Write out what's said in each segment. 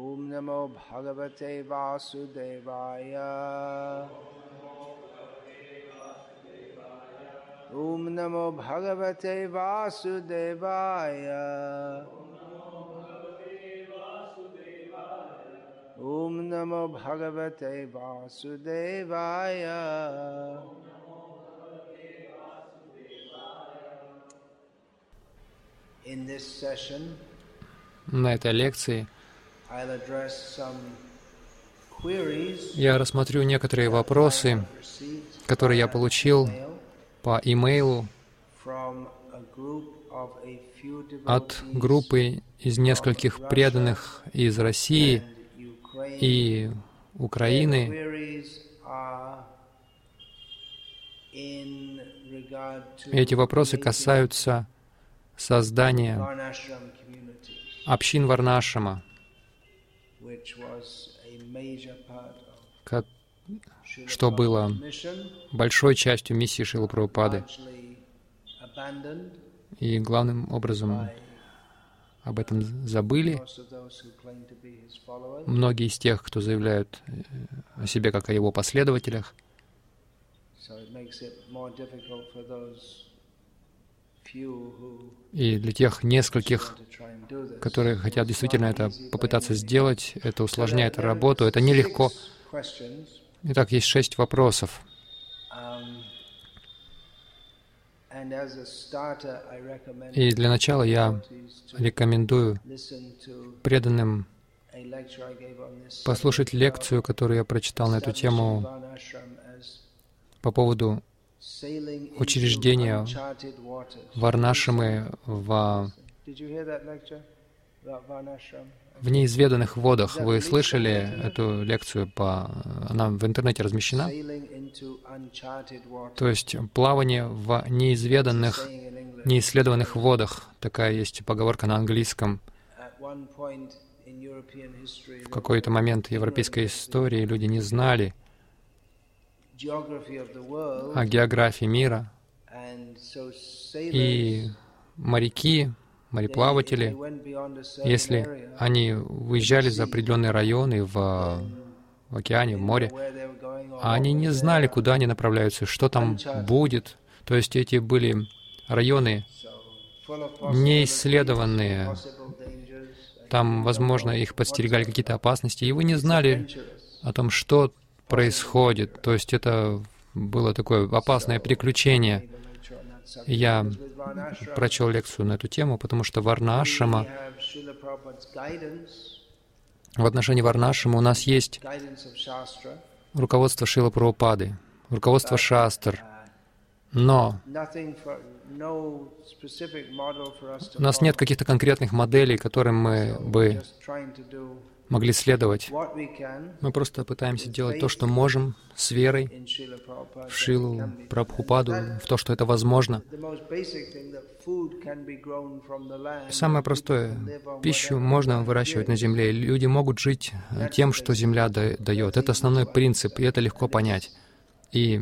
ॐ नमो भगवते वासुदेवाय ॐ नमो भगवते वासुदेवाय ॐ नमो भगवते वासुदेवाय In this session, На этой лекции я рассмотрю некоторые вопросы, которые я получил по имейлу от группы из нескольких преданных из России и Украины. Эти вопросы касаются создания общин Варнашама, что было большой частью миссии Шилы Прабхупады. И главным образом об этом забыли многие из тех, кто заявляют э, о себе как о его последователях. И для тех нескольких, которые хотят действительно это попытаться сделать, это усложняет работу, это нелегко. Итак, есть шесть вопросов. И для начала я рекомендую преданным послушать лекцию, которую я прочитал на эту тему по поводу учреждения. Варнашамы в, в неизведанных водах. Вы слышали эту лекцию? По, она в интернете размещена? То есть плавание в неизведанных, неисследованных водах. Такая есть поговорка на английском. В какой-то момент европейской истории люди не знали о географии мира, и моряки, мореплаватели, если они выезжали за определенные районы в, в океане, в море, а они не знали, куда они направляются, что там будет. То есть эти были районы неисследованные. Там, возможно, их подстерегали какие-то опасности, и вы не знали о том, что происходит. То есть это было такое опасное приключение. Я прочел лекцию на эту тему, потому что Варна we Ашрама, have Srila Prabhupada's guidance, в отношении Варна Ашрама у нас есть руководство Шила Прабхупады, руководство Шастр, но у нас нет каких-то конкретных моделей, которым мы бы могли следовать. Мы просто пытаемся делать то, что можем, с верой в Шилу. Прабхупаду, в то, что это возможно. Самое простое. Пищу можно выращивать на земле. Люди могут жить э, тем, что земля да- дает. Это основной принцип, и это легко понять. И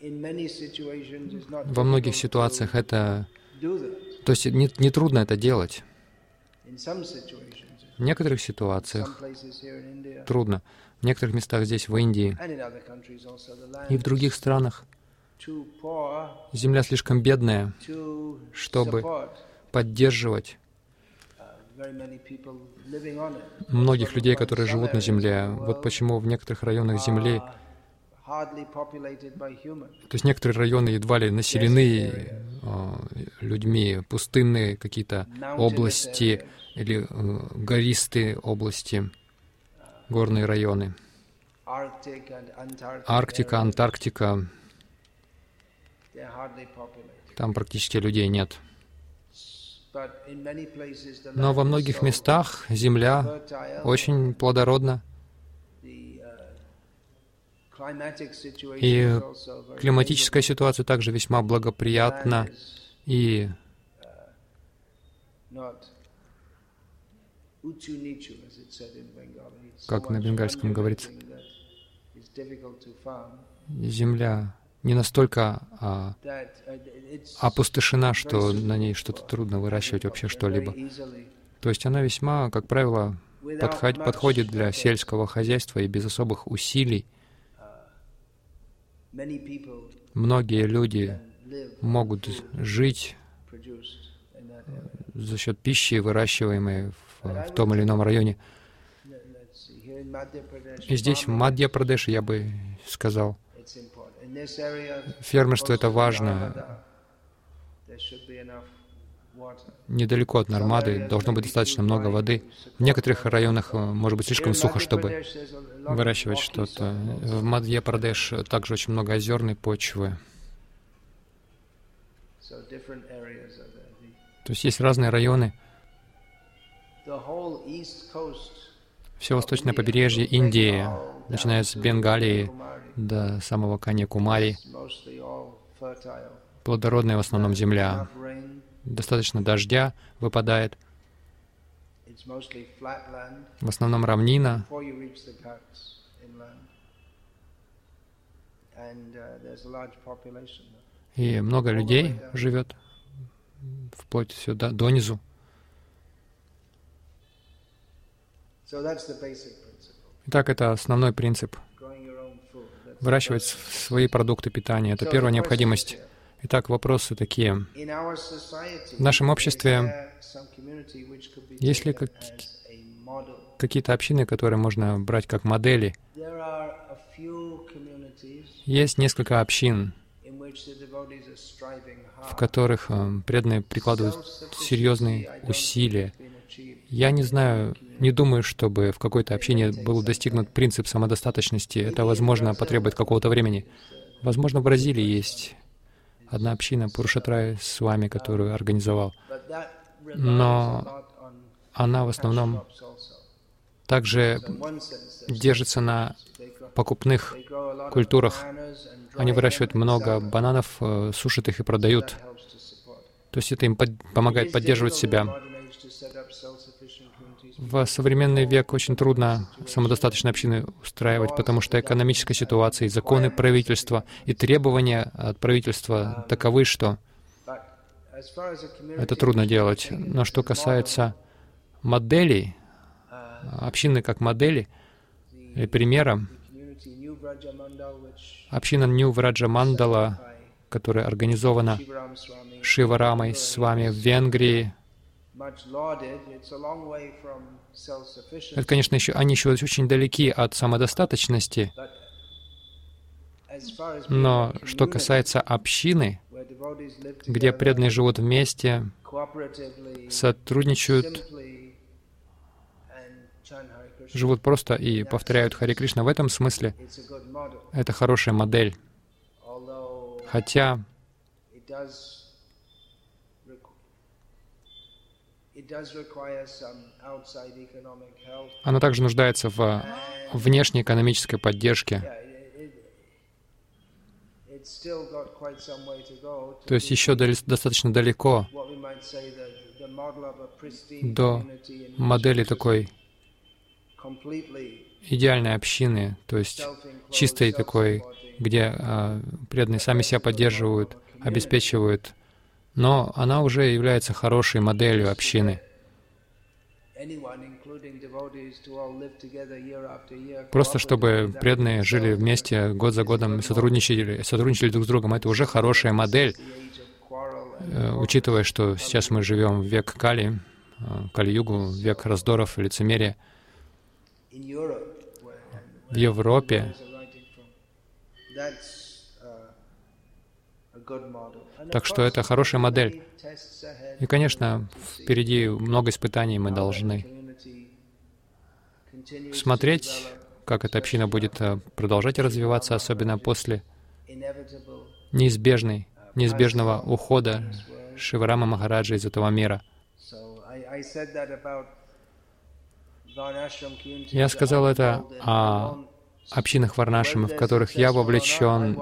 во многих ситуациях это... То есть не, не трудно это делать. В некоторых ситуациях трудно. В некоторых местах здесь, в Индии и в других странах земля слишком бедная, чтобы поддерживать it. многих людей, которые живут на земле. Вот почему в некоторых районах земли, то есть некоторые районы едва ли населены э, людьми, пустынные какие-то области или э, гористые области, горные районы. Арктика, Антарктика, там практически людей нет. Но во многих местах земля очень плодородна, uh, И климатическая ситуация также весьма благоприятна, и Как на бенгальском говорится. земля не настолько а, uh, опустошена, что на ней что-то трудно выращивать вообще что-либо. То есть она весьма, как правило, подход- подходит для сельского хозяйства и без особых усилий. Многие люди могут жить за счет пищи, выращиваемой в, в том или ином районе. И здесь, в Мадья-Прадеше, я бы сказал, фермерство — это важно. Недалеко от Нормады должно быть достаточно много воды. В некоторых районах э, может быть слишком сухо, чтобы выращивать что-то. В Мадья-Прадеш также очень много озерной почвы. То есть есть разные районы. Все восточное побережье Индии, начиная с Бенгалии до самого Каньякумари, плодородная в основном земля, достаточно дождя выпадает, в основном равнина, и много людей живет вплоть сюда, донизу. Итак, это основной принцип. Выращивать свои продукты питания — это первая необходимость. Итак, вопросы такие. В нашем обществе есть ли как, какие-то общины, которые можно брать как модели? Есть несколько общин, в которых э, преданные прикладывают серьезные усилия. Я не знаю, не думаю, чтобы в какой-то общине был достигнут принцип самодостаточности. Это, возможно, потребует какого-то времени. Возможно, в Бразилии есть одна община Пурушатрай с вами, которую организовал. Но она в основном также держится на покупных культурах. Они выращивают много бананов, э, сушат их и продают. То есть это им помогает поддерживать себя. В современный век очень трудно самодостаточные общины устраивать, потому что экономическая ситуация, и законы правительства, и требования от правительства таковы, что это трудно делать. Но что касается моделей, общины как модели, и примера, община Нью Враджа Мандала, которая организована Шиварамой с вами в Венгрии, это, конечно, еще, они еще очень далеки от самодостаточности, но что касается общины, где преданные живут вместе, сотрудничают, живут просто и повторяют Хари Кришна, в этом смысле это хорошая модель. Хотя она также нуждается в внешней экономической поддержке. То есть еще достаточно далеко до модели такой идеальной общины, то есть чистой такой, где э, преданные сами себя поддерживают, обеспечивают но она уже является хорошей моделью общины. Просто чтобы преданные жили вместе год за годом и сотрудничали, сотрудничали друг с другом, это уже хорошая модель, э, учитывая, что сейчас мы живем в век Кали, э, Кали-югу, век раздоров лицемерия. В Европе так что это хорошая модель. И, конечно, впереди много испытаний мы должны смотреть, как эта община будет э, продолжать развиваться, особенно после неизбежной, неизбежного ухода Шиварама Махараджа из этого мира. Я сказал это о общинах Варнашима, в которых я вовлечен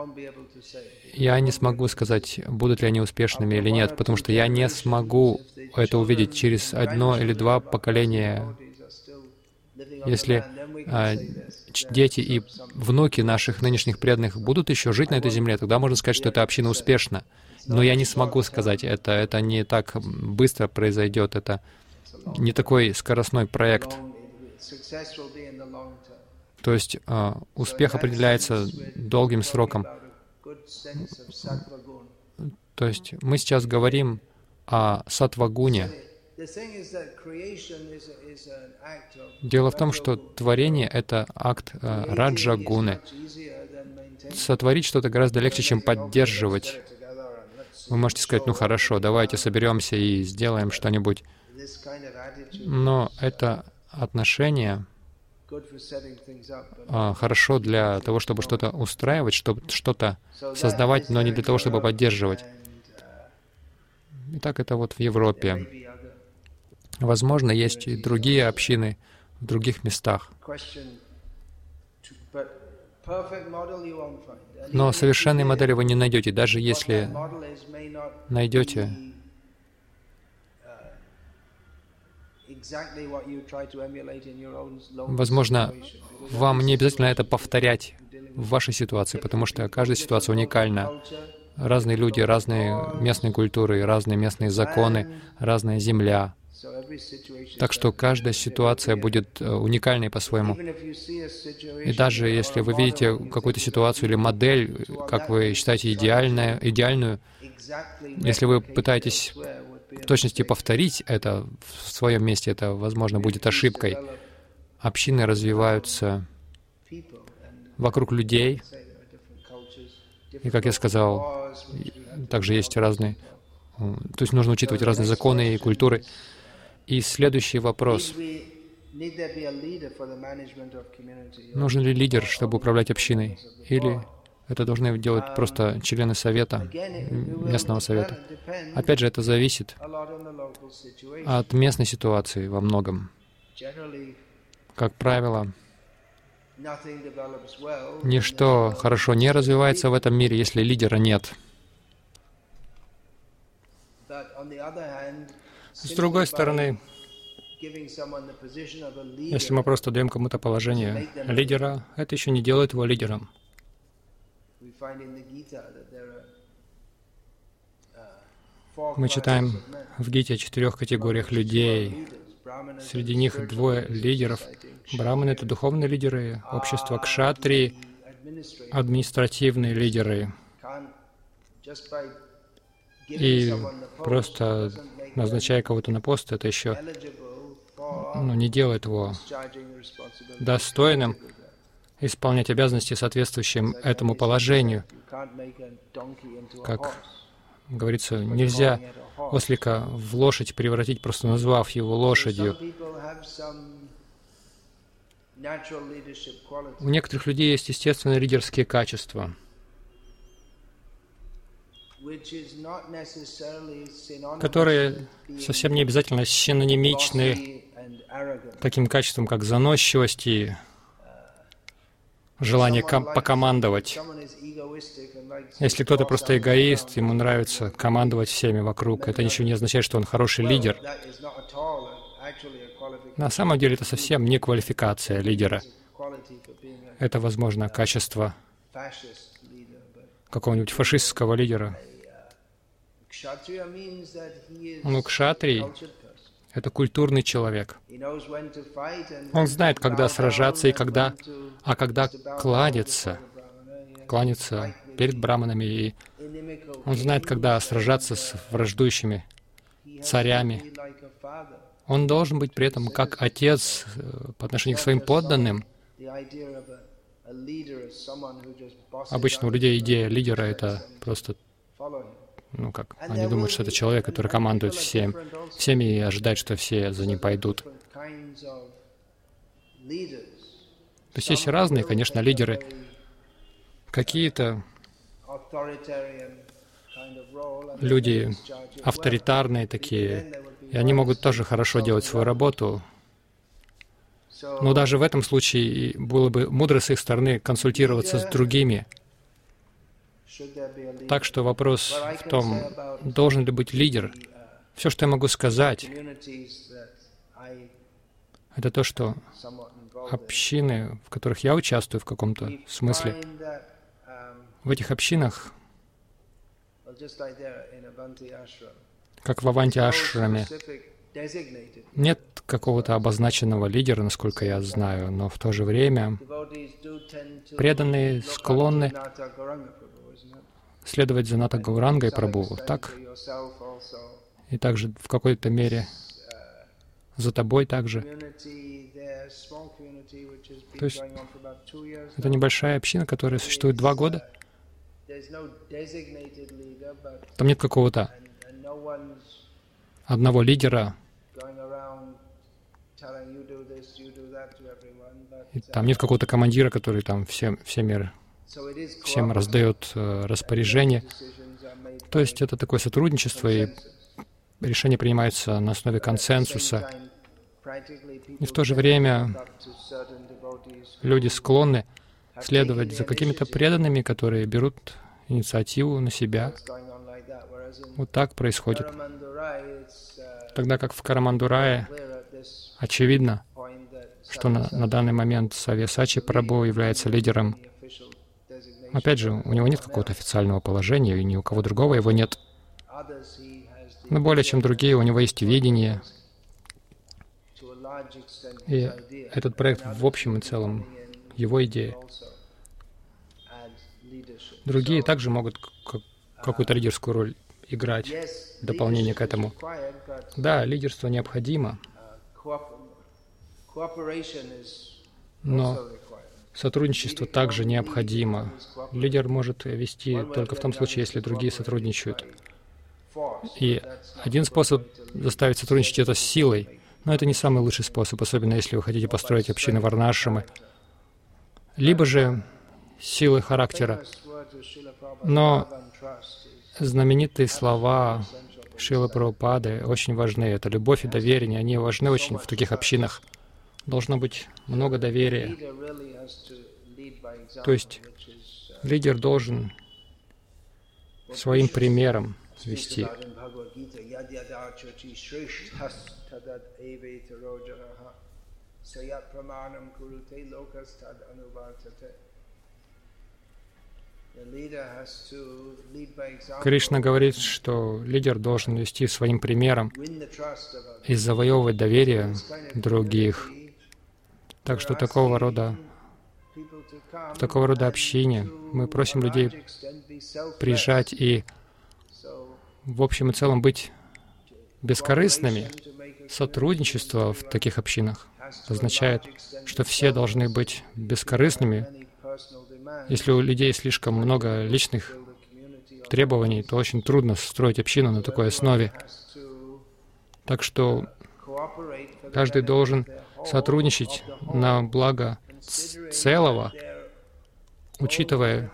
я не смогу сказать, будут ли они успешными или нет, потому что я не смогу это увидеть через одно или два поколения. Если а, дети и внуки наших нынешних преданных будут еще жить на этой земле, тогда можно сказать, что эта община успешна. Но я не смогу сказать это. Это не так быстро произойдет. Это не такой скоростной проект. То есть а, успех определяется долгим сроком. То есть мы сейчас говорим о сатвагуне. Дело в том, что творение — это акт э, раджа-гуны. Сотворить что-то гораздо легче, чем поддерживать. Вы можете сказать, ну хорошо, давайте соберемся и сделаем что-нибудь. Но это отношение хорошо для того, чтобы что-то устраивать, чтобы что-то создавать, но не для того, чтобы поддерживать. Итак, это вот в Европе. Возможно, есть и другие общины в других местах. Но совершенной модели вы не найдете, даже если найдете Возможно, вам не обязательно это повторять в вашей ситуации, потому что каждая ситуация уникальна. Разные люди, разные местные культуры, разные местные законы, разная земля. Так что каждая ситуация будет э, уникальной по-своему. И даже если вы видите какую-то ситуацию или модель, как вы считаете идеальная, идеальную, если вы пытаетесь в точности повторить это в своем месте, это, возможно, будет ошибкой. Общины развиваются вокруг людей, и, как я сказал, также есть разные... То есть нужно учитывать разные законы и культуры. И следующий вопрос. Нужен ли лидер, чтобы управлять общиной? Или это должны делать просто члены совета, местного совета. Опять же, это зависит от местной ситуации во многом. Как правило, ничто хорошо не развивается в этом мире, если лидера нет. С другой стороны, если мы просто даем кому-то положение лидера, это еще не делает его лидером. Мы читаем в Гите о четырех категориях людей. Среди них двое лидеров. Браманы — это духовные лидеры общества, кшатри — административные лидеры. И просто назначая кого-то на пост, это еще ну, не делает его достойным исполнять обязанности, соответствующим этому положению. Как говорится, нельзя ослика в лошадь превратить, просто назвав его лошадью. У некоторых людей есть естественные лидерские качества, которые совсем не обязательно синонимичны таким качеством, как заносчивость и желание покомандовать. Если кто-то просто эгоист, ему нравится командовать всеми вокруг, это ничего не означает, что он хороший лидер. На самом деле это совсем не квалификация лидера. Это, возможно, качество какого-нибудь фашистского лидера. Ну, кшатрий это культурный человек. Он знает, когда сражаться и когда, а когда кланяться, кланяться перед браманами. И он знает, когда сражаться с враждующими царями. Он должен быть при этом как отец э, по отношению к своим подданным. Обычно у людей идея лидера — это просто ну как, они думают, что это человек, который командует всем, всеми и ожидает, что все за ним пойдут. То есть есть разные, конечно, лидеры. Какие-то люди авторитарные такие, и они могут тоже хорошо делать свою работу. Но даже в этом случае было бы мудро с их стороны консультироваться с другими, так что вопрос в том, должен ли быть лидер. Все, что я могу сказать, это то, что общины, в которых я участвую в каком-то смысле, в этих общинах, как в Аванти Ашраме, Нет какого-то обозначенного лидера, насколько я знаю, но в то же время преданные склонны следовать за Ната Гаурангой Прабху, так? И также в какой-то мере за тобой также. То есть это небольшая община, которая существует два года. Там нет какого-то одного лидера, и там нет какого-то командира, который там всем, всем, всем раздает э, распоряжение. То есть это такое сотрудничество, и решения принимаются на основе консенсуса. И в то же время люди склонны следовать за какими-то преданными, которые берут инициативу на себя. Вот так происходит. Тогда как в Карамандурае очевидно, что на, на данный момент Савьясачи Прабhu является лидером. Опять же, у него нет какого-то официального положения, и ни у кого другого его нет. Но более чем другие, у него есть видение. И этот проект в общем и целом его идея. Другие также могут какую-то лидерскую роль играть в дополнение к этому. Да, лидерство необходимо, но сотрудничество также необходимо. Лидер может вести только в том случае, если другие сотрудничают. И один способ заставить сотрудничать — это с силой. Но это не самый лучший способ, особенно если вы хотите построить общины варнашамы. Либо же силы характера. Но знаменитые слова Шилы Прабхупады очень важны. Это любовь и доверие. Они важны очень в таких общинах. Должно быть много доверия. То есть лидер должен своим примером вести. Кришна говорит, что лидер должен вести своим примером и завоевывать доверие других. Так что такого рода в такого рода общине мы просим людей приезжать и в общем и целом быть бескорыстными. Сотрудничество в таких общинах означает, что все должны быть бескорыстными. Если у людей слишком много личных требований, то очень трудно строить общину на такой основе. Так что каждый должен сотрудничать на благо целого, учитывая,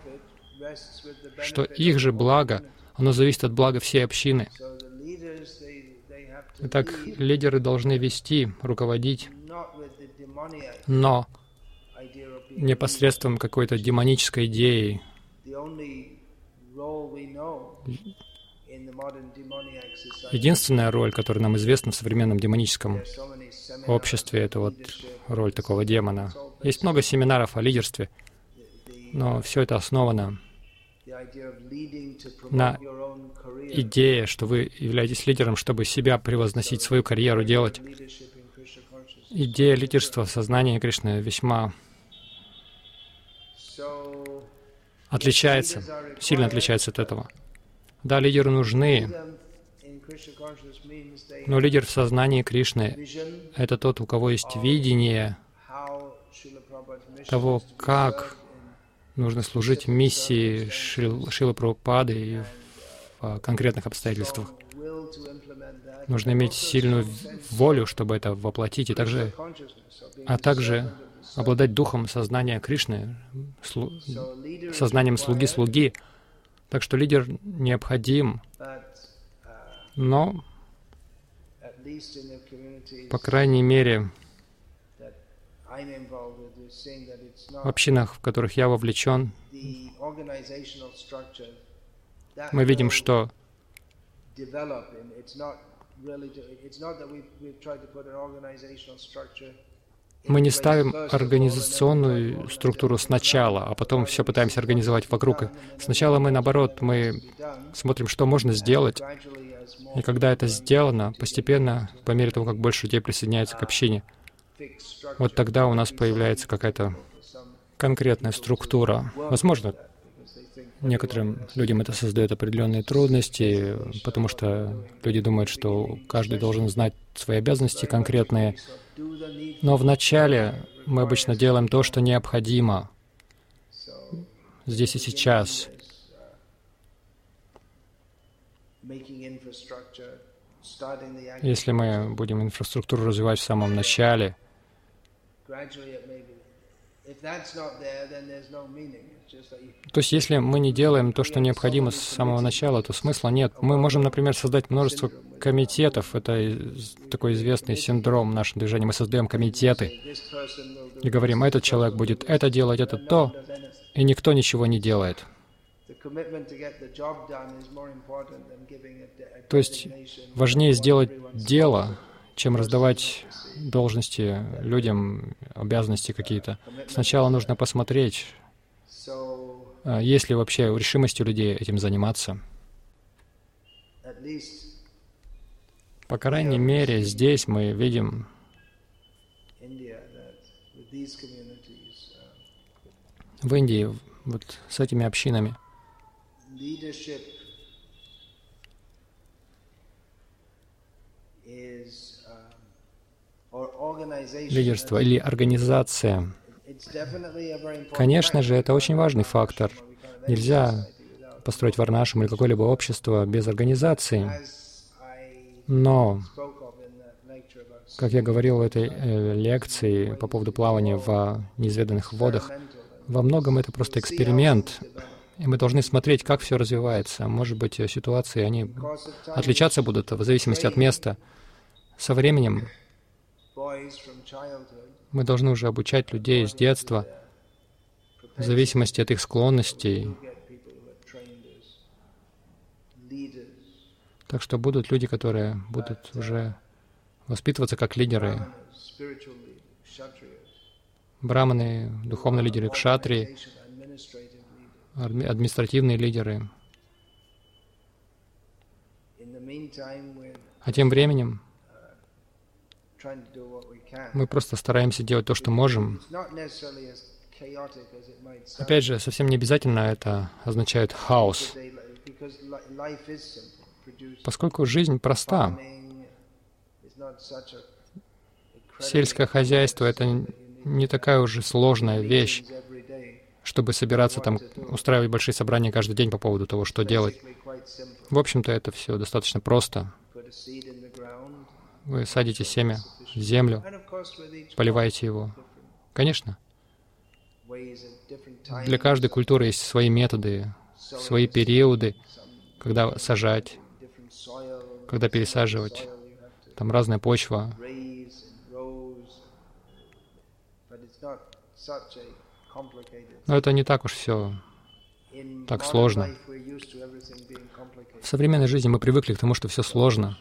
что их же благо, оно зависит от блага всей общины. Итак, лидеры должны вести, руководить, но непосредством какой-то демонической идеей. Единственная роль, которая нам известна в современном демоническом обществе, это вот роль такого демона. Есть много семинаров о лидерстве, но все это основано на идее, что вы являетесь лидером, чтобы себя превозносить, свою карьеру делать. Идея лидерства в сознании Кришны весьма отличается, сильно отличается от этого. Да, лидеры нужны, но лидер в сознании Кришны — это тот, у кого есть видение того, как нужно служить миссии Шил, Прабхупады в конкретных обстоятельствах. Нужно иметь сильную волю, чтобы это воплотить, и также, а также обладать духом сознания Кришны, слу, сознанием слуги-слуги. Так что лидер необходим, но, по крайней мере, в общинах, в которых я вовлечен, мы видим, что мы не ставим организационную структуру сначала, а потом все пытаемся организовать вокруг. Сначала мы, наоборот, мы смотрим, что можно сделать, и когда это сделано, постепенно, по мере того, как больше людей присоединяются к общине, вот тогда у нас появляется какая-то конкретная структура. Возможно, некоторым людям это создает определенные трудности, потому что люди думают, что каждый должен знать свои обязанности конкретные. Но вначале мы обычно делаем то, что необходимо здесь и сейчас. Если мы будем инфраструктуру развивать в самом начале, то есть, если мы не делаем то, что необходимо с самого начала, то смысла нет. Мы можем, например, создать множество комитетов. Это такой известный синдром в нашем движении. Мы создаем комитеты и говорим, этот человек будет это делать, это то, и никто ничего не делает. То есть важнее сделать дело, чем раздавать должности людям, обязанности какие-то. Сначала нужно посмотреть, а, есть ли вообще решимость у людей этим заниматься. По крайней мере, здесь мы видим в Индии, вот с этими общинами, лидерство или организация. Конечно же, это очень важный фактор. Нельзя построить Варнашем или какое-либо общество без организации. Но, как я говорил в этой э, лекции по поводу плавания в неизведанных водах, во многом это просто эксперимент, и мы должны смотреть, как все развивается. Может быть, ситуации, они отличаться будут в зависимости от места. Со временем мы должны уже обучать людей с детства, в зависимости от их склонностей. Так что будут люди, которые будут уже воспитываться как лидеры, браманы, духовные лидеры, кшатри, административные лидеры. А тем временем мы просто стараемся делать то, что можем. Опять же, совсем не обязательно это означает хаос, поскольку жизнь проста. Сельское хозяйство — это не такая уже сложная вещь, чтобы собираться там, устраивать большие собрания каждый день по поводу того, что делать. В общем-то, это все достаточно просто. Вы садите семя в землю, поливаете его. Конечно. Для каждой культуры есть свои методы, свои периоды, когда сажать, когда пересаживать. Там разная почва. Но это не так уж все так сложно. В современной жизни мы привыкли к тому, что все сложно.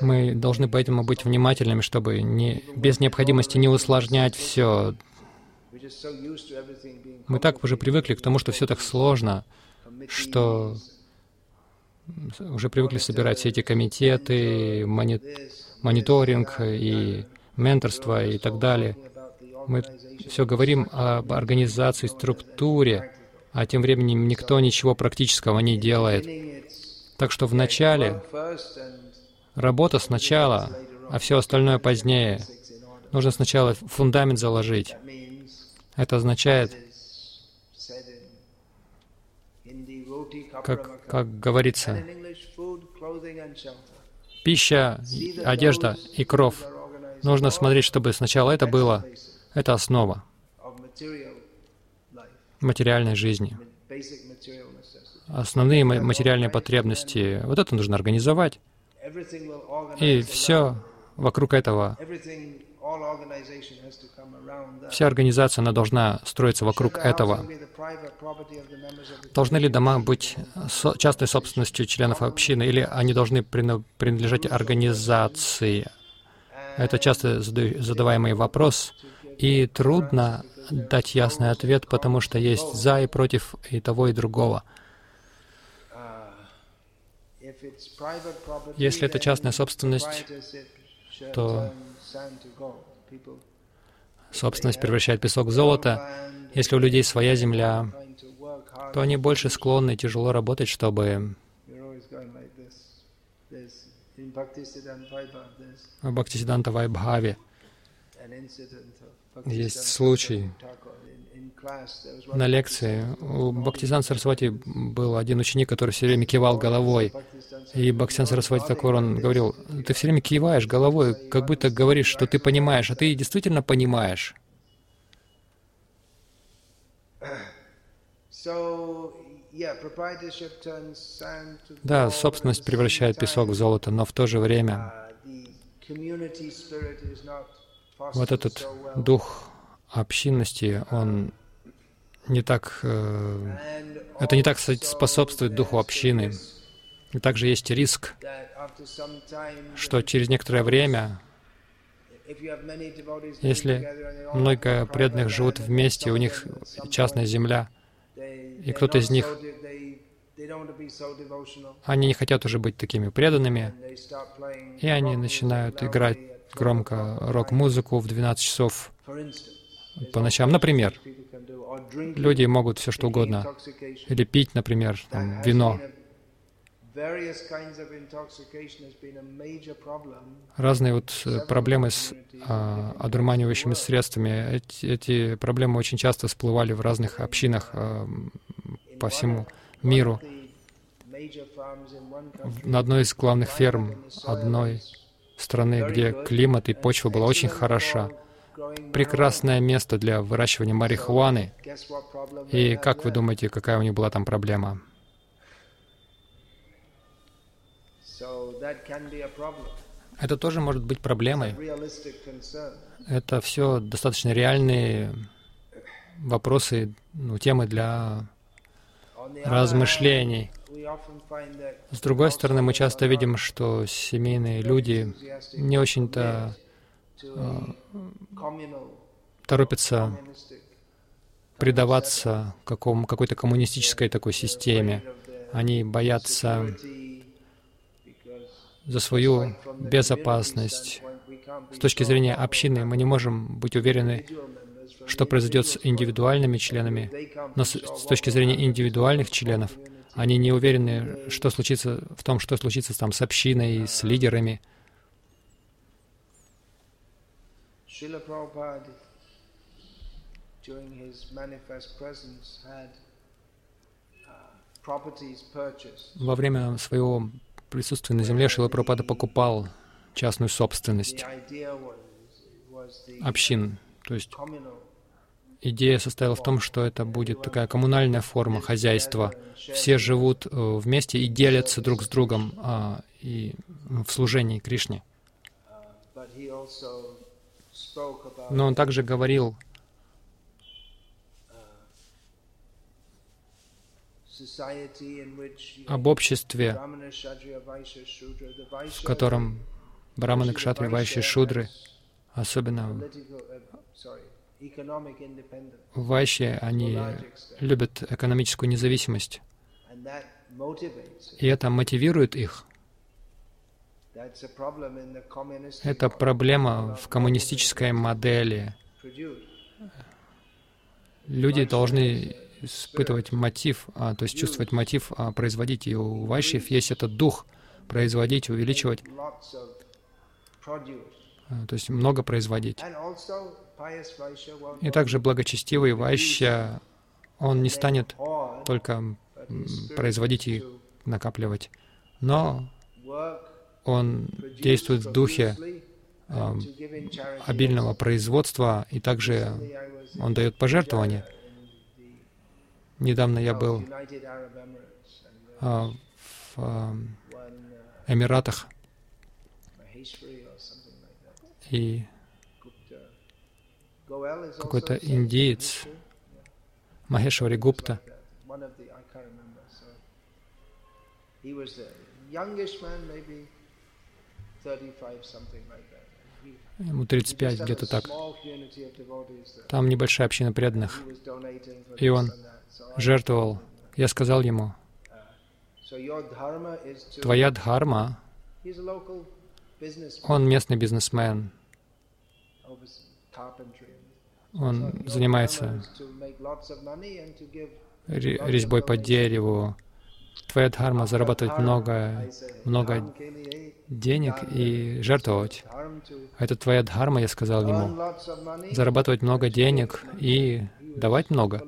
Мы должны поэтому быть внимательными, чтобы не, без необходимости не усложнять все. Мы так уже привыкли к тому, что все так сложно, что уже привыкли собирать все эти комитеты, мони мониторинг и менторство и так далее. Мы все говорим об организации, структуре, а тем временем никто ничего практического не делает. Так что вначале работа сначала, а все остальное позднее. Нужно сначала фундамент заложить. Это означает, как, как говорится, пища, одежда и кровь. Нужно смотреть, чтобы сначала это было. Это основа материальной жизни основные материальные потребности. Вот это нужно организовать. И все вокруг этого Вся организация, она должна строиться вокруг этого. Должны ли дома быть частной собственностью членов общины, или они должны принадлежать организации? Это часто задаваемый вопрос, и трудно дать ясный ответ, потому что есть за и против и того, и другого. Если это частная собственность, то собственность превращает песок в золото. Если у людей своя земля, то они больше склонны тяжело работать, чтобы в Бхактисиданта Вайбхаве есть случай на лекции. У Бхактисан Сарасвати был один ученик, который все время кивал головой. И Бхактисан Сарасвати Такор, он говорил, ты все время киваешь головой, как будто говоришь, что ты понимаешь, а ты действительно понимаешь. Да, собственность превращает песок в золото, но в то же время вот этот дух общинности, он не так, э, это не так способствует духу общины. И также есть риск, что через некоторое время, если много преданных живут вместе, у них частная земля, и кто-то из них, они не хотят уже быть такими преданными, и они начинают играть громко рок-музыку в 12 часов по ночам. Например, люди могут все что угодно. Или пить, например, там, вино. Разные вот э, проблемы с а, одурманивающими средствами. Эти, эти проблемы очень часто всплывали в разных общинах а, по всему миру. На одной из главных ферм одной страны, где климат и почва была очень хороша, прекрасное место для выращивания марихуаны. И как вы думаете, какая у них была там проблема? Это тоже может быть проблемой. Это все достаточно реальные вопросы, ну, темы для размышлений. С другой стороны, мы часто видим, что семейные люди не очень-то э, торопятся предаваться какому, какой-то коммунистической такой системе. Они боятся за свою безопасность. С точки зрения общины мы не можем быть уверены, что произойдет с индивидуальными членами, но с, с точки зрения индивидуальных членов они не уверены, что случится в том, что случится там с общиной, с лидерами. Во время своего присутствия на земле Шила Прабхупада покупал частную собственность общин, то есть Идея состояла в том, что это будет такая коммунальная форма хозяйства. Все живут э, вместе и делятся друг с другом а, и в служении Кришне. Но он также говорил об обществе, в котором браманы, кшатри, вайши, шудры, особенно Вайши, они любят экономическую независимость. И это мотивирует их. Это проблема в коммунистической модели. Люди должны испытывать мотив, а, то есть чувствовать мотив а, производить. И у вайшев есть этот дух производить, увеличивать, а, то есть много производить. И также благочестивый вайща, он не станет только производить и накапливать, но он действует в духе э, обильного производства, и также он дает пожертвования. Недавно я был э, в э, Эмиратах, и какой-то индиец, Махешвари Гупта. Ему 35, где-то так. Там небольшая община преданных. И он жертвовал. Я сказал ему, твоя дхарма, он местный бизнесмен, он занимается резьбой по дереву. Твоя дхарма зарабатывать много, много денег и жертвовать. Это твоя дхарма, я сказал ему. Зарабатывать много денег и давать много.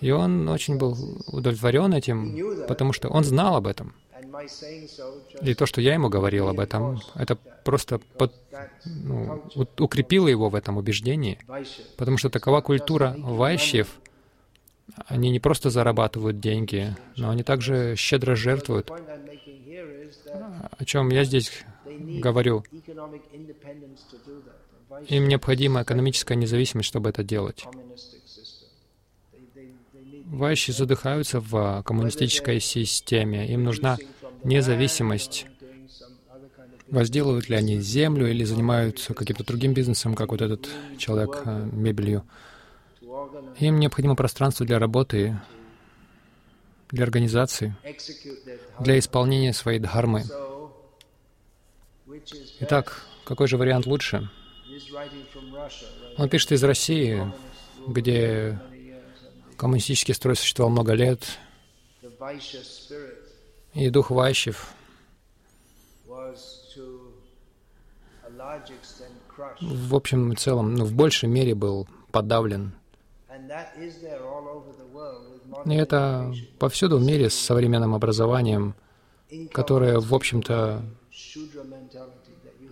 И он очень был удовлетворен этим, потому что он знал об этом. И то, что я ему говорил об этом, это просто под, ну, укрепило его в этом убеждении, потому что такова культура вайщев. Они не просто зарабатывают деньги, но они также щедро жертвуют. О чем я здесь говорю? Им необходима экономическая независимость, чтобы это делать. Вайши задыхаются в коммунистической системе. Им нужна независимость. Возделывают ли они землю или занимаются каким-то другим бизнесом, как вот этот человек э, мебелью. Им необходимо пространство для работы, для организации, для исполнения своей дхармы. Итак, какой же вариант лучше? Он пишет из России, где коммунистический строй существовал много лет, и дух Вайшев в общем и целом, ну, в большей мере был подавлен. И это повсюду в мире с современным образованием, которое, в общем-то,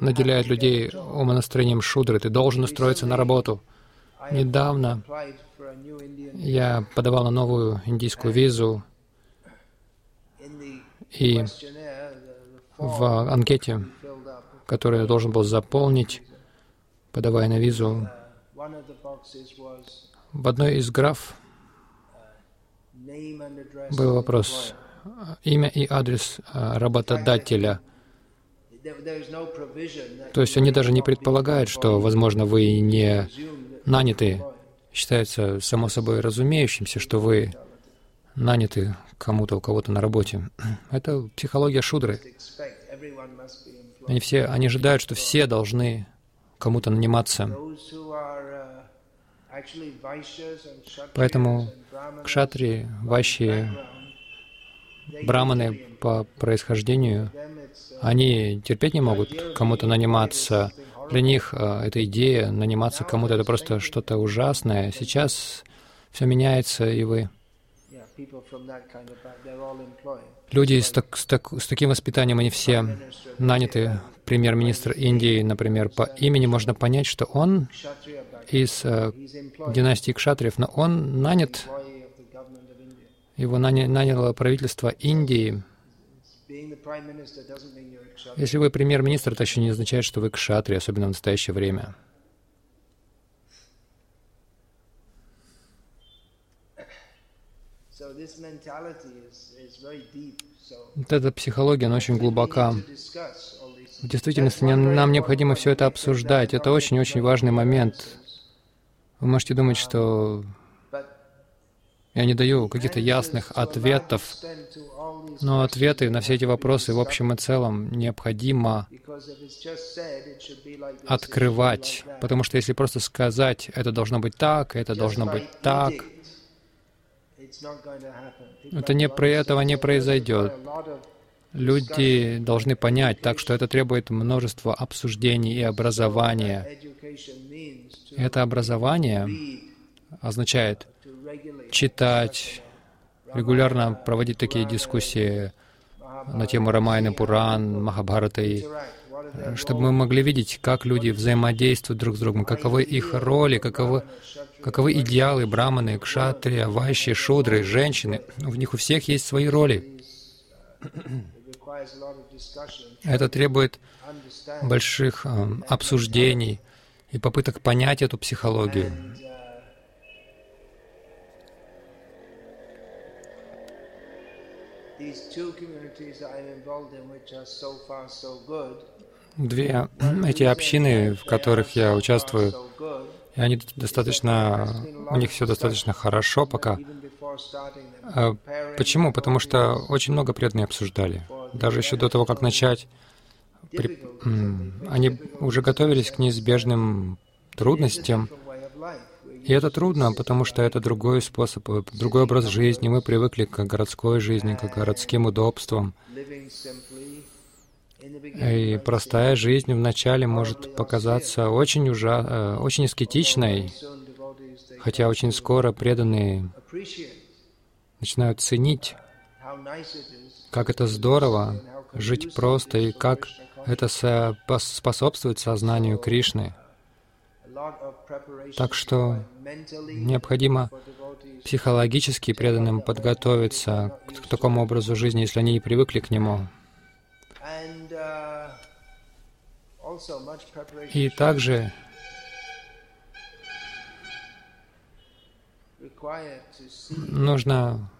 наделяет людей умонастроением шудры. Ты должен устроиться на работу. Недавно я подавал на новую индийскую визу, и в анкете, которую я должен был заполнить, подавая на визу, в одной из граф был вопрос имя и адрес а, работодателя. То есть они даже не предполагают, что, возможно, вы не наняты. Считается само собой разумеющимся, что вы наняты кому-то, у кого-то на работе. Это психология шудры. Они все, они ожидают, что все должны кому-то наниматься. Поэтому кшатри, вайши, браманы по происхождению, они терпеть не могут кому-то наниматься. Для них э, эта идея наниматься кому-то — это просто что-то ужасное. Сейчас все меняется, и вы Люди с, так, с, так, с таким воспитанием, они все наняты. Премьер-министр Индии, например, по имени можно понять, что он из э, династии Кшатриев, но он нанят, его наня, наняло правительство Индии. Если вы премьер-министр, это еще не означает, что вы кшатри, особенно в настоящее время. Вот эта психология, она очень глубока. В действительности нам необходимо все это обсуждать. Это очень-очень важный момент. Вы можете думать, что я не даю каких-то ясных ответов, но ответы на все эти вопросы в общем и целом необходимо открывать, потому что если просто сказать, это должно быть так, это должно быть так, это не, этого не произойдет. Люди должны понять, так что это требует множества обсуждений и образования. Это образование означает читать, регулярно проводить такие дискуссии на тему Рамайны, Пуран, Махабхараты, чтобы мы могли видеть, как люди взаимодействуют друг с другом, каковы их роли, каковы Каковы идеалы браманы, кшатрия, вайши, шудры, женщины? В них у всех есть свои роли. Это требует больших э, обсуждений и попыток понять эту психологию. Две эти общины, в которых я участвую, и они достаточно, у них все достаточно хорошо пока. А почему? Потому что очень много преданные обсуждали. Даже еще до того, как начать, при, они уже готовились к неизбежным трудностям. И это трудно, потому что это другой способ, другой образ жизни. Мы привыкли к городской жизни, к городским удобствам. И простая жизнь вначале может показаться очень, ужа... Э, очень аскетичной, хотя очень скоро преданные начинают ценить, как это здорово жить просто и как это способствует сознанию Кришны. Так что необходимо психологически преданным подготовиться к такому образу жизни, если они не привыкли к нему. И также нужно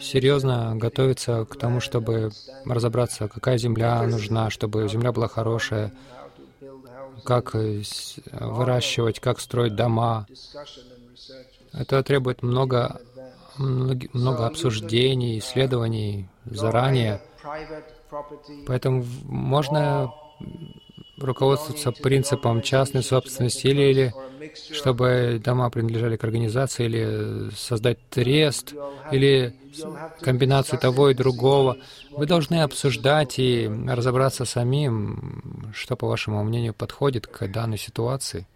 серьезно готовиться к тому, чтобы разобраться, какая земля нужна, чтобы земля была хорошая, как выращивать, как строить дома. Это требует много, много обсуждений, исследований заранее. Поэтому можно руководствоваться принципом частной собственности или, или чтобы дома принадлежали к организации, или создать трест, или комбинацию того и другого. Вы должны обсуждать и разобраться самим, что, по вашему мнению, подходит к данной ситуации.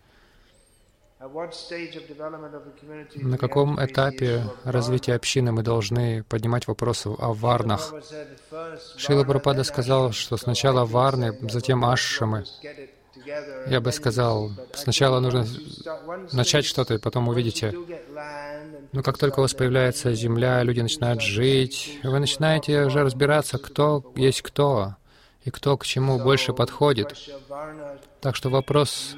На каком этапе развития общины мы должны поднимать вопросы о варнах? Шила Прабхупада сказал, что сначала варны, затем ашрамы. Я бы сказал, сначала нужно начать что-то, и потом увидите. Но как только у вас появляется земля, люди начинают жить, вы начинаете уже разбираться, кто есть кто и кто к чему больше подходит. Так что вопрос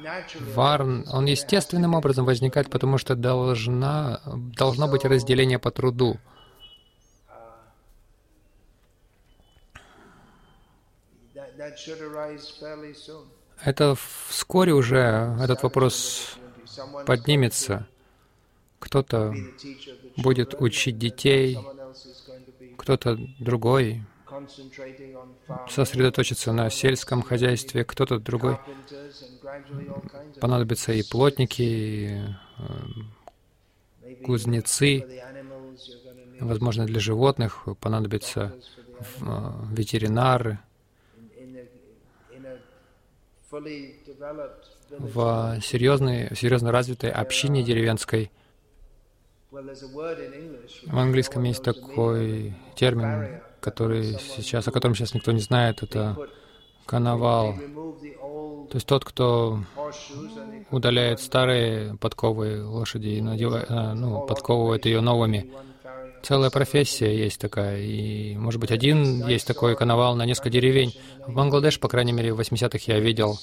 варн, он естественным образом возникает, потому что должна, должно быть разделение по труду. Это вскоре уже этот вопрос поднимется. Кто-то будет учить детей, кто-то другой сосредоточиться на сельском хозяйстве, кто-то другой. Понадобятся и плотники, и э, кузнецы, возможно, для животных понадобятся э, ветеринары. В серьезной, серьезно развитой общине деревенской в английском есть такой термин который сейчас, о котором сейчас никто не знает, это коновал. То есть тот, кто удаляет старые подковы лошади и надевает, э, ну, подковывает ее новыми. Целая профессия есть такая, и, может быть, один есть такой коновал на несколько деревень. В Бангладеш, по крайней мере, в 80-х я видел,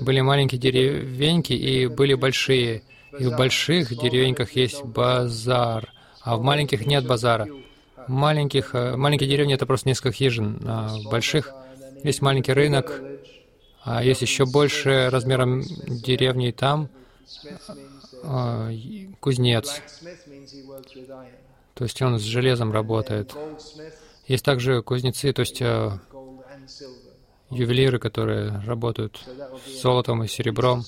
были маленькие деревеньки и были большие. И в больших деревеньках есть базар, а в маленьких нет базара маленьких, э, маленькие деревни — это просто несколько хижин, а больших есть маленький рынок, а есть еще больше размером деревни, там а, кузнец. То есть он с железом работает. Есть также кузнецы, то есть а, ювелиры, которые работают с золотом и серебром.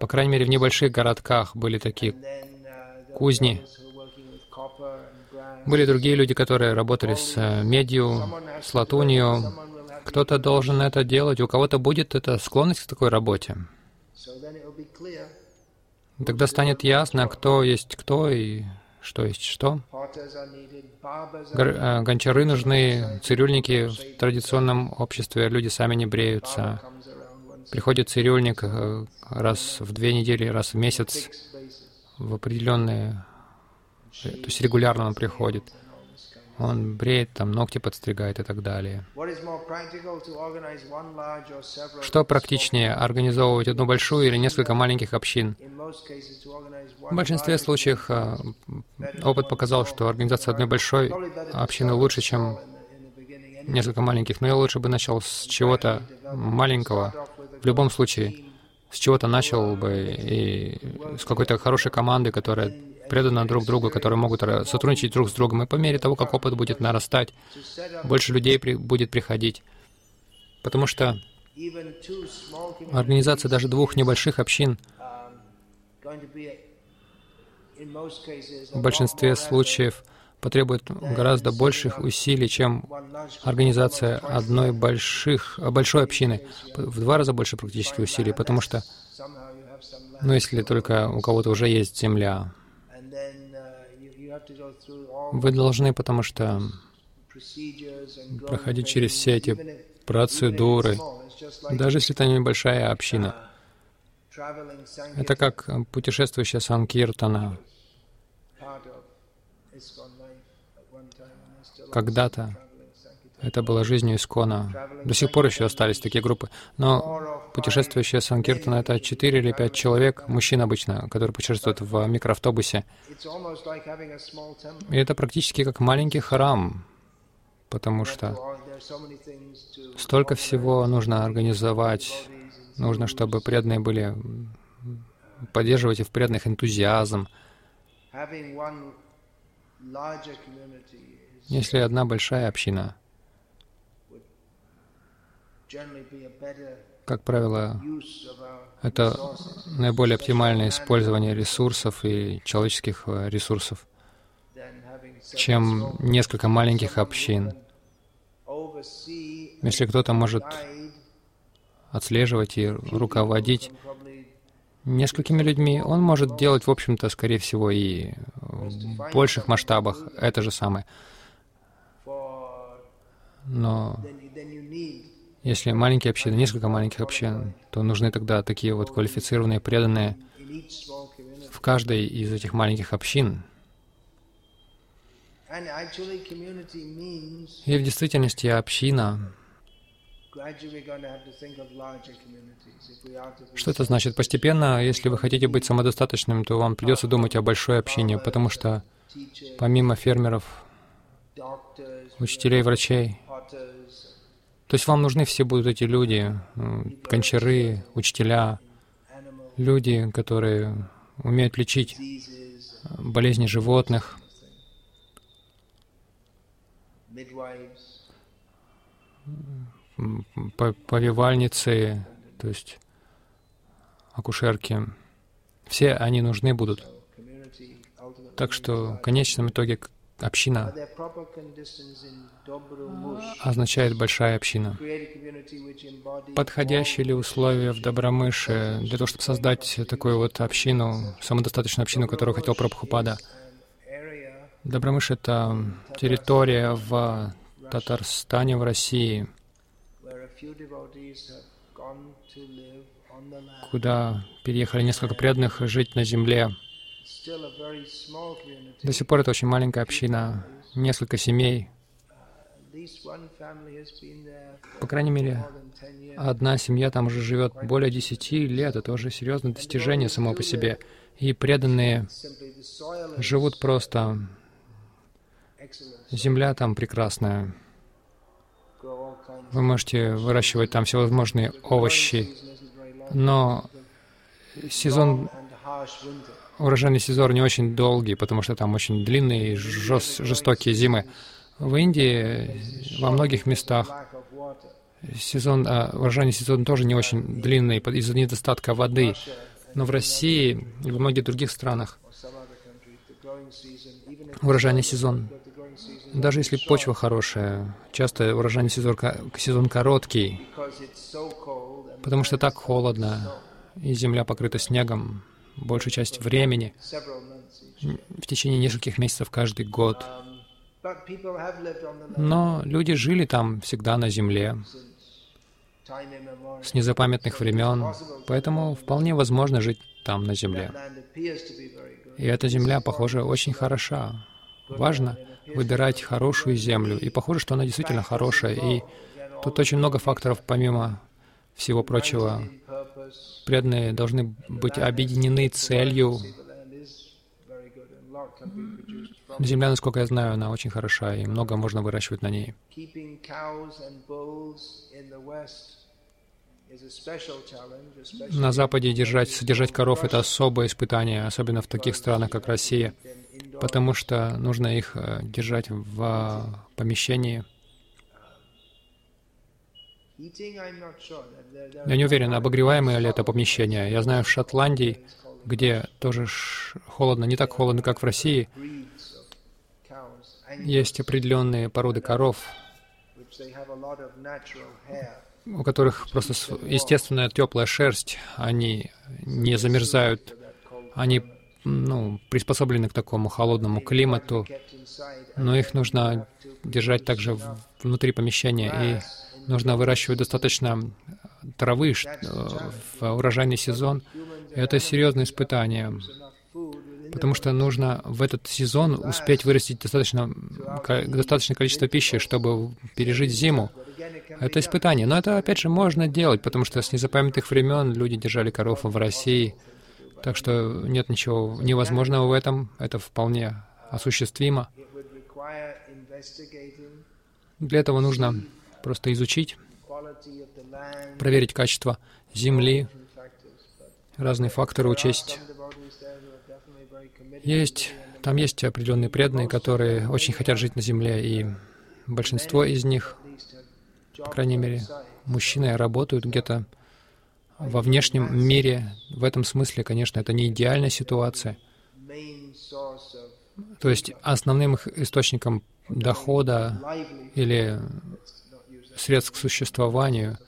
По крайней мере, в небольших городках были такие кузни. Были другие люди, которые работали с э, медью, с латунью. Кто-то должен это делать, у кого-то будет эта склонность к такой работе. Тогда станет ясно, кто есть кто и что есть что. Э, гончары нужны, цирюльники в традиционном обществе, люди сами не бреются. Приходит цирюльник э, раз в две недели, раз в месяц в определенные то есть регулярно он приходит. он бреет, там ногти подстригает и так далее. Что практичнее, организовывать одну большую или несколько маленьких общин? В большинстве случаев а, опыт показал, что организация одной большой общины лучше, чем несколько маленьких. Но я лучше бы начал с чего-то маленького. В любом случае, с чего-то начал бы и с какой-то хорошей команды, которая предана друг другу, которые могут сотрудничать друг с другом. И по мере того, как опыт будет нарастать, больше людей при, будет приходить. Потому что организация даже двух небольших общин в большинстве случаев потребует гораздо больших усилий, чем организация одной больших, большой общины. В два раза больше практически усилий, потому что, ну, если только у кого-то уже есть земля, вы должны, потому что проходить через все эти процедуры, даже если это небольшая община. Это как путешествующая Санкиртана. Когда-то это была жизнью Искона. До сих пор еще остались такие группы. Но путешествующие Санкиртана — это четыре или пять человек, мужчин обычно, которые путешествуют в микроавтобусе. И это практически как маленький храм, потому что столько всего нужно организовать, нужно, чтобы преданные были, поддерживать в преданных энтузиазм. Если одна большая община — как правило, это наиболее оптимальное использование ресурсов и человеческих э, ресурсов, чем несколько маленьких общин. Если кто-то может отслеживать и руководить несколькими людьми, он может делать, в общем-то, скорее всего, и в больших масштабах это же самое. Но если маленькие общины, несколько маленьких общин, то нужны тогда такие вот квалифицированные, преданные в каждой из этих маленьких общин. И в действительности община что это значит? Постепенно, если вы хотите быть самодостаточным, то вам придется думать о большой общине, потому что помимо фермеров, учителей, врачей, то есть вам нужны все будут эти люди, гончары, учителя, люди, которые умеют лечить болезни животных, повивальницы, то есть акушерки. Все они нужны будут. Так что в конечном итоге община означает большая община. Подходящие ли условия в Добромыше для того, чтобы создать такую вот общину, самодостаточную общину, которую хотел Прабхупада? Добромыш — это территория в Татарстане, в России, куда переехали несколько преданных жить на земле. До сих пор это очень маленькая община, несколько семей. По крайней мере, одна семья там уже живет более десяти лет. Это уже серьезное достижение само по себе. И преданные живут просто. Земля там прекрасная. Вы можете выращивать там всевозможные овощи, но сезон урожайный сезон не очень долгий, потому что там очень длинные и жест, жестокие зимы. В Индии во многих местах сезон, а, урожайный сезон тоже не очень длинный из-за недостатка воды. Но в России и во многих других странах урожайный сезон, даже если почва хорошая, часто урожайный сезон, сезон короткий, потому что так холодно, и земля покрыта снегом, большую часть времени, в течение нескольких месяцев каждый год. Но люди жили там всегда на земле, с незапамятных времен, поэтому вполне возможно жить там на земле. И эта земля, похоже, очень хороша. Важно выбирать хорошую землю. И похоже, что она действительно хорошая. И тут очень много факторов, помимо всего прочего. Преданные должны быть объединены целью. Земля, насколько я знаю, она очень хороша, и много можно выращивать на ней. На Западе держать, содержать коров — это особое испытание, особенно в таких странах, как Россия, потому что нужно их э, держать в помещении. Я не уверен, обогреваемое ли это помещение. Я знаю, в Шотландии, где тоже холодно, не так холодно, как в России, есть определенные породы коров, у которых просто естественная теплая шерсть, они не замерзают, они ну, приспособлены к такому холодному климату, но их нужно держать также внутри помещения, и нужно выращивать достаточно травы в урожайный сезон. Это серьезное испытание, потому что нужно в этот сезон успеть вырастить достаточно, достаточное количество пищи, чтобы пережить зиму. Это испытание. Но это, опять же, можно делать, потому что с незапамятных времен люди держали коров в России. Так что нет ничего невозможного в этом. Это вполне осуществимо. Для этого нужно просто изучить, проверить качество земли, разные факторы учесть. Есть, там есть определенные преданные, которые очень хотят жить на земле, и большинство из них по крайней мере, мужчины работают где-то во внешнем мире. В этом смысле, конечно, это не идеальная ситуация. То есть основным их источником дохода или средств к существованию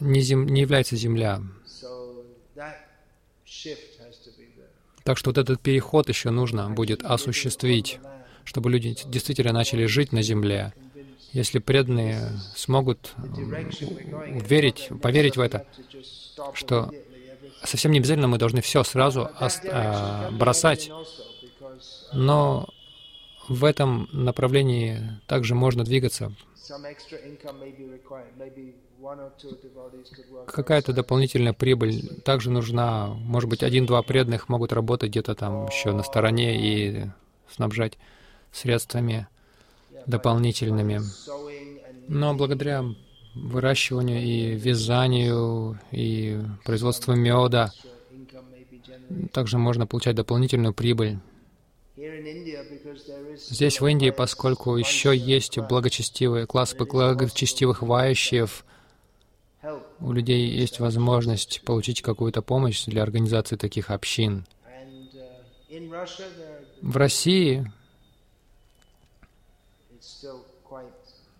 не, зем, не является земля. Так что вот этот переход еще нужно будет осуществить, чтобы люди действительно начали жить на земле, если преданные смогут верить, поверить в это, что совсем не обязательно мы должны все сразу а, бросать, но в этом направлении также можно двигаться. Какая-то дополнительная прибыль также нужна. Может быть, один-два преданных могут работать где-то там еще на стороне и снабжать средствами дополнительными. Но благодаря выращиванию и вязанию, и производству меда, также можно получать дополнительную прибыль. Здесь, в Индии, поскольку еще есть благочестивые, класс благочестивых вающиев, у людей есть возможность получить какую-то помощь для организации таких общин. В России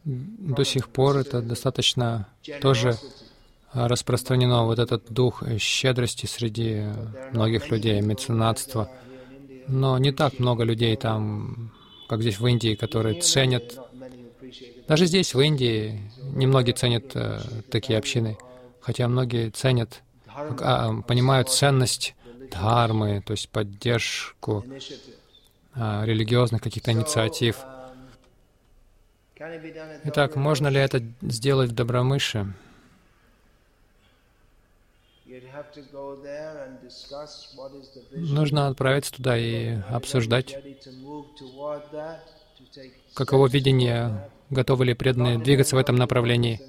до сих пор это достаточно тоже распространено, вот этот дух щедрости среди многих людей, меценатства. Но не так много людей там, как здесь в Индии, которые ценят. Даже здесь, в Индии, немногие ценят э, такие общины, хотя многие ценят, а, понимают ценность дхармы, то есть поддержку а, религиозных каких-то инициатив. Итак, можно ли это сделать в Добромыше? Нужно отправиться туда и обсуждать, каково видение, готовы ли преданные двигаться в этом направлении.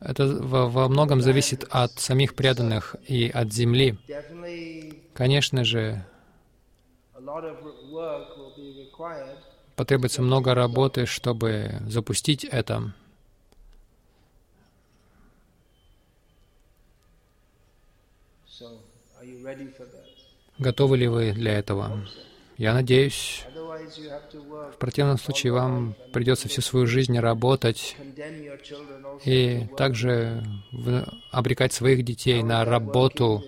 Это во, во многом зависит от самих преданных и от земли. Конечно же, потребуется много работы, чтобы запустить это. Готовы ли вы для этого? Я надеюсь. В противном случае вам придется всю свою жизнь работать и также обрекать своих детей на работу.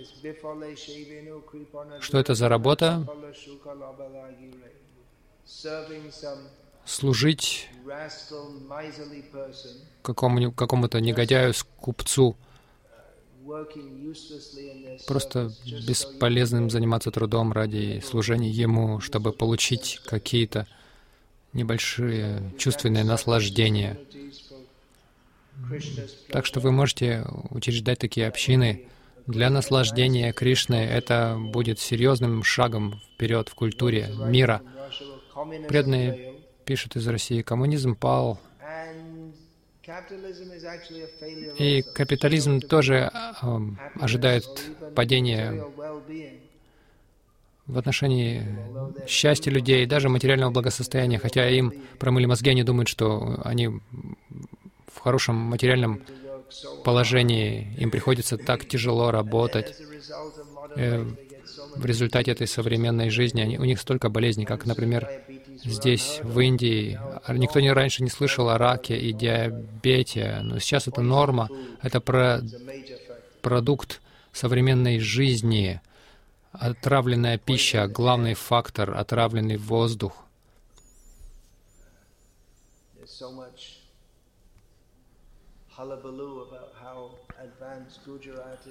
Что это за работа? служить какому-то негодяю, купцу, просто бесполезным заниматься трудом ради служения Ему, чтобы получить какие-то небольшие чувственные наслаждения. Так что вы можете учреждать такие общины для наслаждения Кришны. Это будет серьезным шагом вперед в культуре мира. Преданные пишут из России, коммунизм пал, и капитализм тоже э, ожидает падения в отношении счастья людей, даже материального благосостояния, хотя им промыли мозги, они думают, что они в хорошем материальном положении, им приходится так тяжело работать. Э, в результате этой современной жизни они, у них столько болезней, как, например, здесь, в Индии. Никто не раньше не слышал о раке и диабете, но сейчас это норма, это про продукт современной жизни. Отравленная пища — главный фактор, отравленный воздух.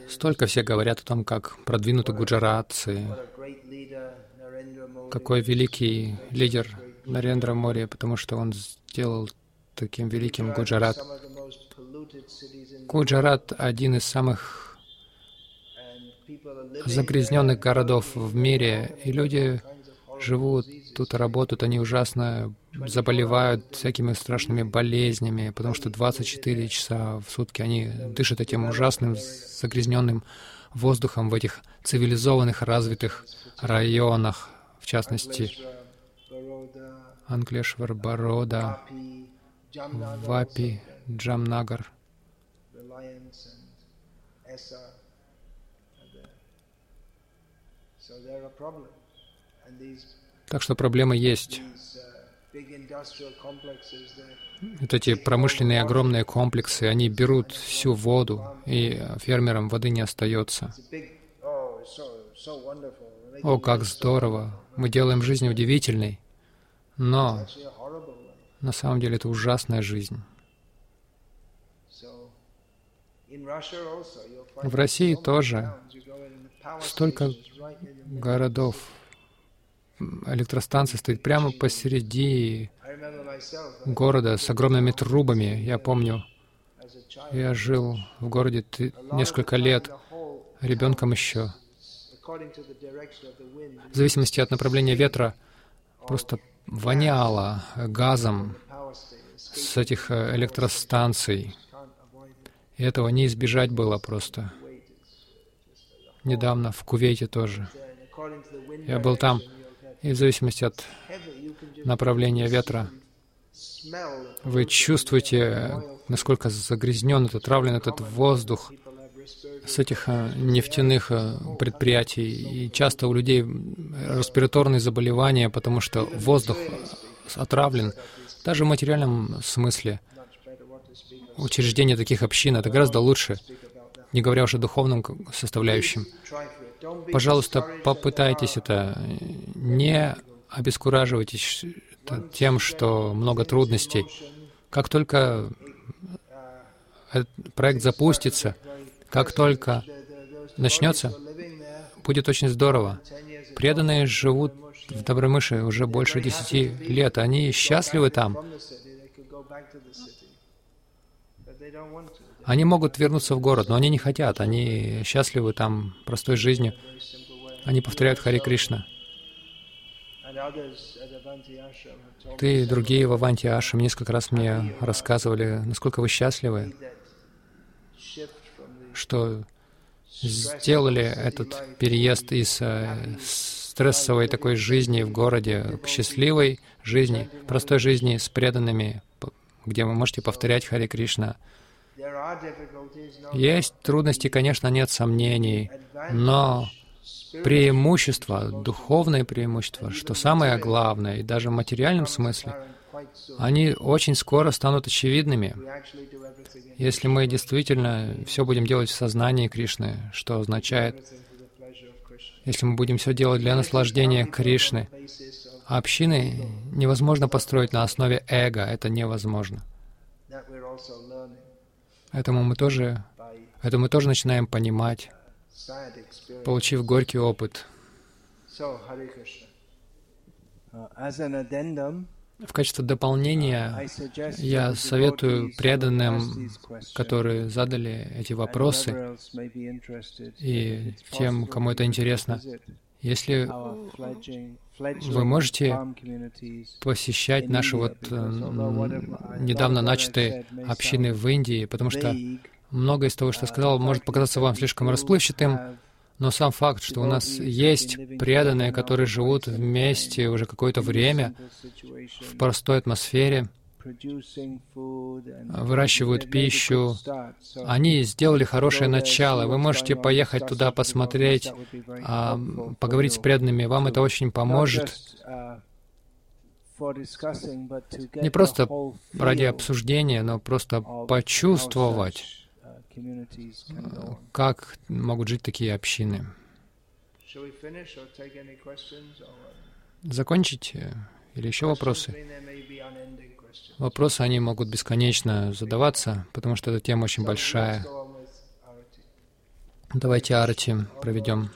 Столько все говорят о том, как продвинуты гуджаратцы, какой великий лидер Нарендра Мори, потому что он сделал таким великим Гуджарат. Гуджарат — один из самых загрязненных городов в мире, и люди живут тут, работают, они ужасно заболевают всякими страшными болезнями, потому что 24 часа в сутки они дышат этим ужасным загрязненным воздухом в этих цивилизованных, развитых районах, в частности, Анклешвар, Барода, Вапи, Джамнагар. Так что проблемы есть. Вот эти промышленные огромные комплексы, они берут всю воду, и фермерам воды не остается. О, как здорово! Мы делаем жизнь удивительной, но на самом деле это ужасная жизнь. В России тоже столько городов, электростанция стоит прямо посреди города с огромными трубами. Я помню, я жил в городе несколько лет, ребенком еще. В зависимости от направления ветра просто воняло газом с этих э, электростанций. И этого не избежать было просто. Недавно в Кувейте тоже. Я был там, и в зависимости от направления ветра вы чувствуете, насколько загрязнен этот, отравлен этот воздух с этих э, нефтяных э, предприятий. И часто у людей респираторные заболевания, потому что воздух отравлен. Даже в материальном смысле учреждение таких общин — это гораздо лучше, не говоря уже о духовном составляющем. Пожалуйста, попытайтесь это. Не обескураживайтесь тем, что много трудностей. Как только этот проект запустится, как только начнется, будет очень здорово. Преданные живут в Добромыше уже больше десяти лет. Они счастливы там. Они могут вернуться в город, но они не хотят. Они счастливы там простой жизнью. Они повторяют Хари Кришна. Ты и другие в Аванти Ашам несколько раз мне рассказывали, насколько вы счастливы, что сделали этот переезд из э, стрессовой такой жизни в городе к счастливой жизни, простой жизни с преданными, где вы можете повторять Хари Кришна. Есть трудности, конечно, нет сомнений, но преимущества, духовные преимущества, что самое главное, и даже в материальном смысле, они очень скоро станут очевидными. Если мы действительно все будем делать в сознании Кришны, что означает, если мы будем все делать для наслаждения Кришны, общины невозможно построить на основе эго, это невозможно. Этому мы тоже Поэтому мы тоже начинаем понимать, получив горький опыт. В качестве дополнения я советую преданным, которые задали эти вопросы, и тем, кому это интересно, если вы можете посещать наши вот недавно начатые общины в Индии, потому что многое из того, что я сказал, может показаться вам слишком расплывчатым, но сам факт, что у нас есть преданные, которые живут вместе уже какое-то время в простой атмосфере, выращивают пищу, они сделали хорошее начало. Вы можете поехать туда, посмотреть, а, поговорить с преданными. Вам это очень поможет. Не просто ради обсуждения, но просто почувствовать, как могут жить такие общины. Закончить или еще вопросы? Вопросы, они могут бесконечно задаваться, потому что эта тема очень большая. Давайте арти проведем.